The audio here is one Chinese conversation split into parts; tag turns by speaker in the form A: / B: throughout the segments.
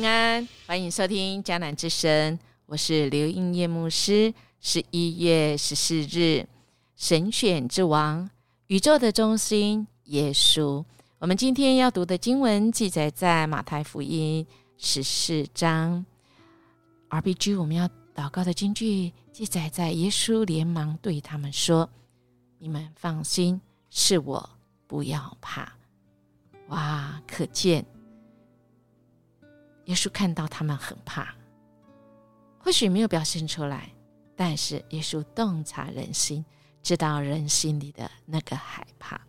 A: 平安，欢迎收听迦南之声，我是刘英叶牧师。十一月十四日，神选之王，宇宙的中心，耶稣。我们今天要读的经文记载在马太福音十四章。RPG，我们要祷告的经句记载在耶稣连忙对他们说：“你们放心，是我，不要怕。”哇，可见。耶稣看到他们很怕，或许没有表现出来，但是耶稣洞察人心，知道人心里的那个害怕。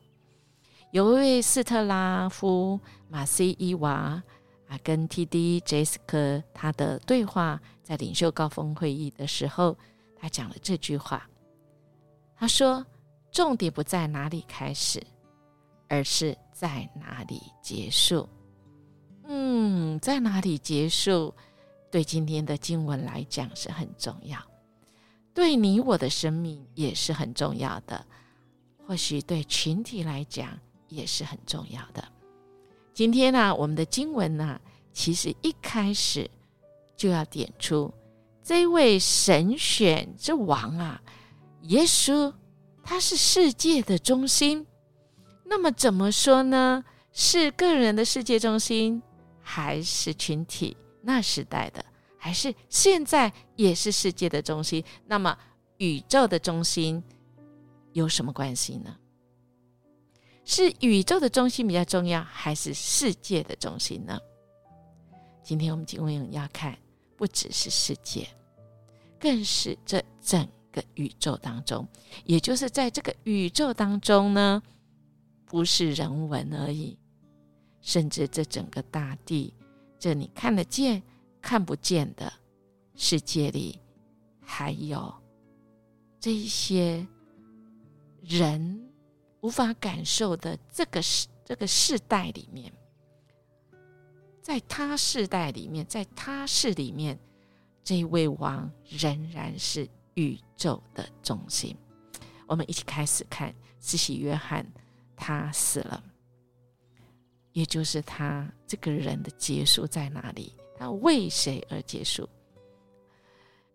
A: 有一位斯特拉夫马西伊娃啊，跟 T.D. 杰斯克他的对话，在领袖高峰会议的时候，他讲了这句话。他说：“重点不在哪里开始，而是在哪里结束。”嗯，在哪里结束，对今天的经文来讲是很重要，对你我的生命也是很重要的，或许对群体来讲也是很重要的。今天呢，我们的经文呢，其实一开始就要点出这位神选之王啊，耶稣，他是世界的中心。那么怎么说呢？是个人的世界中心？还是群体那时代的，还是现在也是世界的中心？那么宇宙的中心有什么关系呢？是宇宙的中心比较重要，还是世界的中心呢？今天我们经文要看，不只是世界，更是这整个宇宙当中，也就是在这个宇宙当中呢，不是人文而已。甚至这整个大地，这你看得见、看不见的世界里，还有这一些人无法感受的这个世这个世代里面，在他世代里面，在他世里面，这位王仍然是宇宙的中心。我们一起开始看，慈禧约翰他死了。也就是他这个人的结束在哪里？他为谁而结束？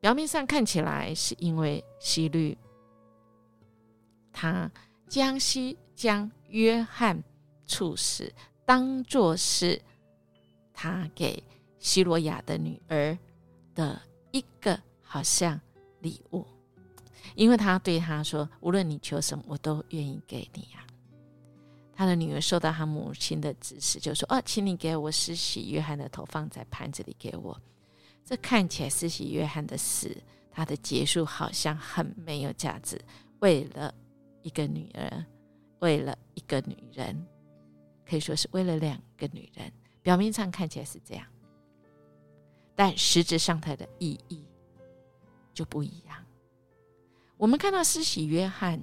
A: 表面上看起来是因为希律，他将西将约翰处死，当做是他给希罗亚的女儿的一个好像礼物，因为他对他说：“无论你求什么，我都愿意给你呀。”他的女儿受到他母亲的指示，就说：“哦，请你给我施洗约翰的头放在盘子里给我。”这看起来施洗约翰的死，他的结束好像很没有价值。为了一个女儿，为了一个女人，可以说是为了两个女人。表面上看起来是这样，但实质上它的意义就不一样。我们看到施洗约翰，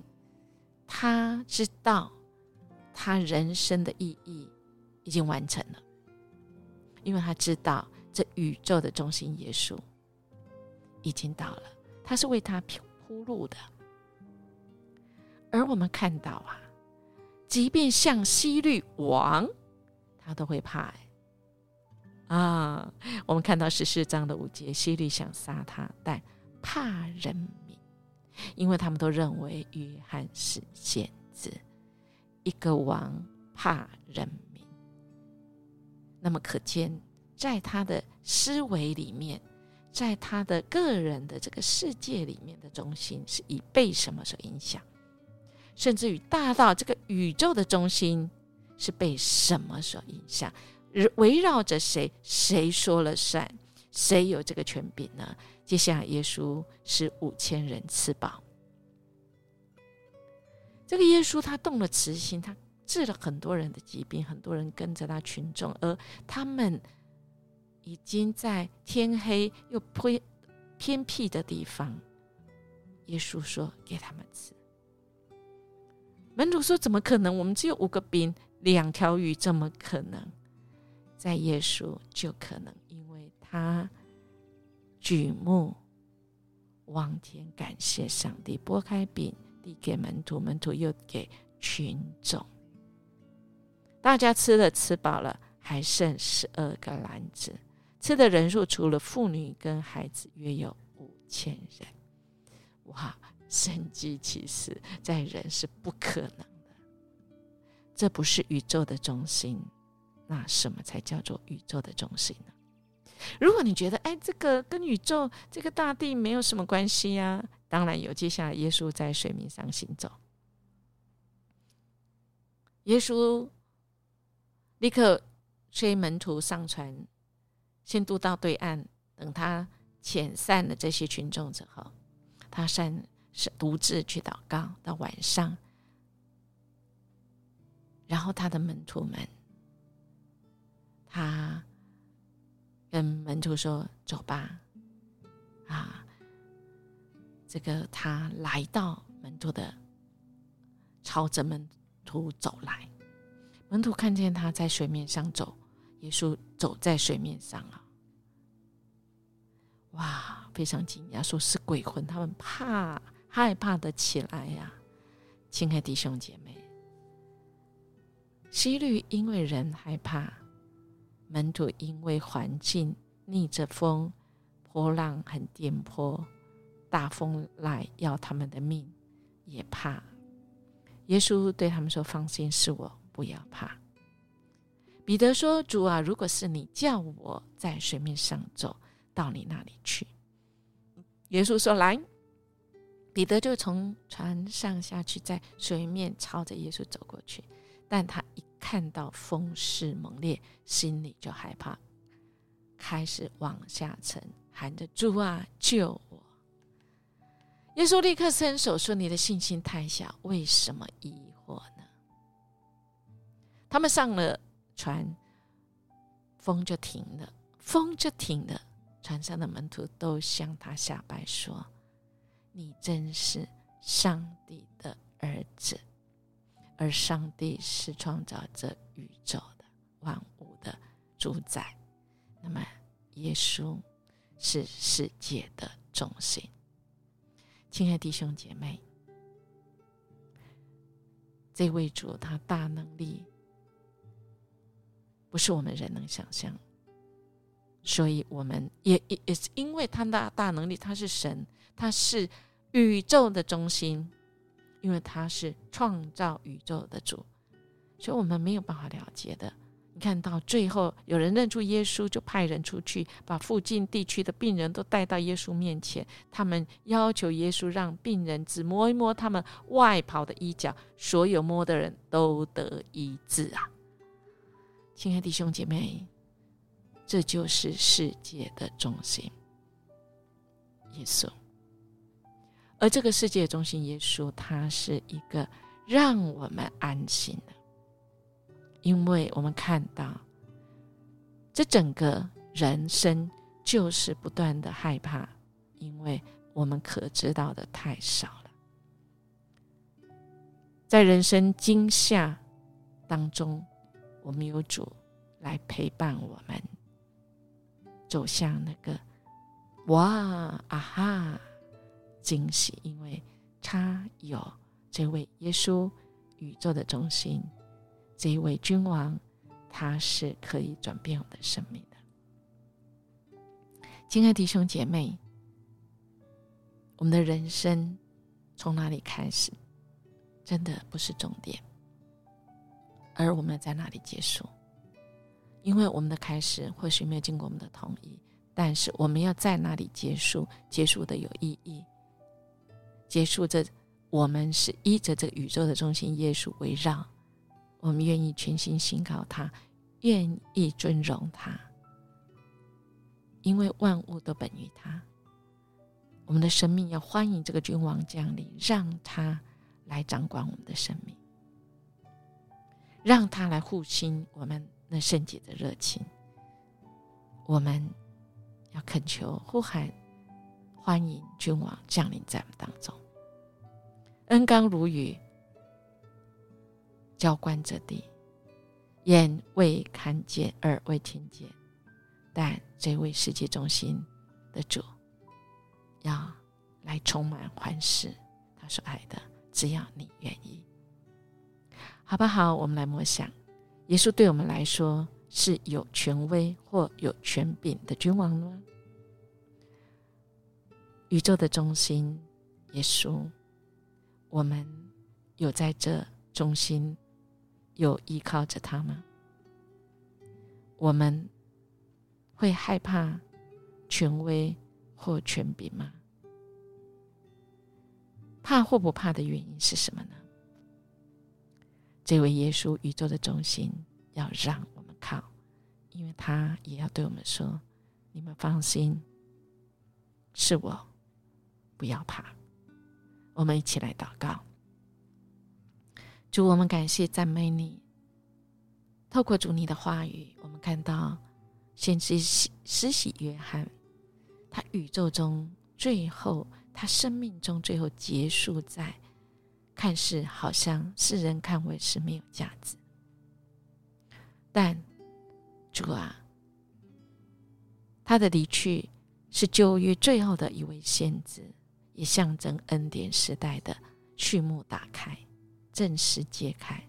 A: 他知道。他人生的意义已经完成了，因为他知道这宇宙的中心耶稣已经到了，他是为他铺路的。而我们看到啊，即便像西律王，他都会怕啊。我们看到十四章的五节，西律想杀他，但怕人民，因为他们都认为约翰是先知。一个王怕人民，那么可见，在他的思维里面，在他的个人的这个世界里面的中心，是以被什么所影响？甚至于大到这个宇宙的中心是被什么所影响？围绕着谁？谁说了算？谁有这个权柄呢？接下来，耶稣是五千人吃饱。这个耶稣他动了慈心，他治了很多人的疾病，很多人跟着他群众，而他们已经在天黑又偏偏僻的地方。耶稣说：“给他们吃。”门徒说：“怎么可能？我们只有五个饼，两条鱼，怎么可能？”在耶稣就可能，因为他举目望天，感谢上帝，拨开饼。递给门徒，门徒又给群众。大家吃了吃饱了，还剩十二个篮子。吃的人数除了妇女跟孩子，约有五千人。哇，神迹其实在人是不可能的。这不是宇宙的中心，那什么才叫做宇宙的中心呢？如果你觉得，哎，这个跟宇宙、这个大地没有什么关系呀，当然有。接下来，耶稣在水面上行走，耶稣立刻催门徒上船，先渡到对岸。等他遣散了这些群众之后，他善是独自去祷告。到晚上，然后他的门徒们，他。跟门徒说：“走吧，啊，这个他来到门徒的，朝着门徒走来。门徒看见他在水面上走，耶稣走在水面上啊，哇，非常惊讶，说是鬼魂，他们怕害怕的起来呀。亲爱的弟兄姐妹，希律因为人害怕。”门徒因为环境逆着风，波浪很颠簸，大风来要他们的命，也怕。耶稣对他们说：“放心，是我，不要怕。”彼得说：“主啊，如果是你叫我在水面上走到你那里去。”耶稣说：“来。”彼得就从船上下去，在水面朝着耶稣走过去，但他一。看到风势猛烈，心里就害怕，开始往下沉，喊着：“主啊，救！”耶稣立刻伸手说：“你的信心太小，为什么疑惑呢？”他们上了船，风就停了，风就停了。船上的门徒都向他下拜说：“你真是上帝的儿子。”而上帝是创造这宇宙的万物的主宰，那么耶稣是世界的中心。亲爱弟兄姐妹，这位主他大能力不是我们人能想象，所以我们也也也是因为他的大能力，他是神，他是宇宙的中心。因为他是创造宇宙的主，所以我们没有办法了解的。你看到最后，有人认出耶稣，就派人出去，把附近地区的病人都带到耶稣面前。他们要求耶稣让病人只摸一摸他们外袍的衣角，所有摸的人都得医治啊！亲爱的弟兄姐妹，这就是世界的中心，耶稣。而这个世界中心，耶稣他是一个让我们安心的，因为我们看到这整个人生就是不断的害怕，因为我们可知道的太少了。在人生惊吓当中，我们有主来陪伴我们，走向那个哇啊哈。惊喜，因为他有这位耶稣，宇宙的中心，这一位君王，他是可以转变我们的生命的。亲爱的弟兄姐妹，我们的人生从哪里开始，真的不是重点，而我们在哪里结束？因为我们的开始或许没有经过我们的同意，但是我们要在哪里结束，结束的有意义。结束这，我们是依着这个宇宙的中心耶稣围绕，我们愿意全心信靠他，愿意尊荣他，因为万物都本于他。我们的生命要欢迎这个君王降临，让他来掌管我们的生命，让他来护心我们那圣洁的热情。我们要恳求呼喊，欢迎君王降临在我们当中。恩刚如雨，浇灌着地，眼未看见，耳未听见，但这位世界中心的主要来充满欢喜。他说：“爱的，只要你愿意，好不好？”我们来默想，耶稣对我们来说是有权威或有权柄的君王吗？宇宙的中心，耶稣，我们有在这中心有依靠着他吗？我们会害怕权威或权柄吗？怕或不怕的原因是什么呢？这位耶稣，宇宙的中心，要让我们靠，因为他也要对我们说：“你们放心，是我。”不要怕，我们一起来祷告。主，我们感谢赞美你。透过主你的话语，我们看到先知施洗约翰，他宇宙中最后，他生命中最后结束在看似好像世人看为是没有价值，但主啊，他的离去是旧约最后的一位先知。也象征恩典时代的序幕打开，正式揭开。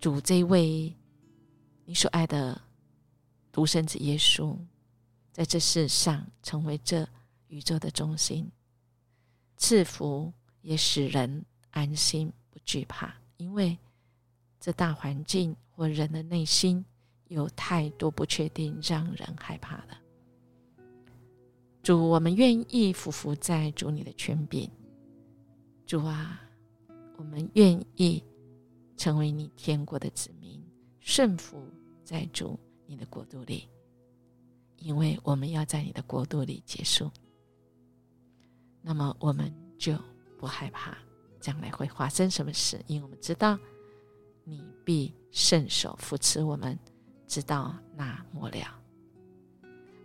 A: 主这位你所爱的独生子耶稣，在这世上成为这宇宙的中心，赐福也使人安心不惧怕，因为这大环境或人的内心有太多不确定，让人害怕的。主，我们愿意匍匐在主你的权柄。主啊，我们愿意成为你天国的子民，顺服在主你的国度里，因为我们要在你的国度里结束。那么我们就不害怕将来会发生什么事，因为我们知道你必伸手扶持我们，直到那末了。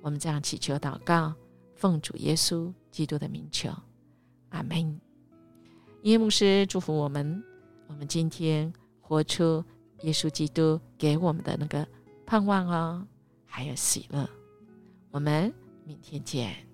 A: 我们这样祈求祷告。奉主耶稣基督的名求，阿门。耶牧师祝福我们，我们今天活出耶稣基督给我们的那个盼望哦，还有喜乐。我们明天见。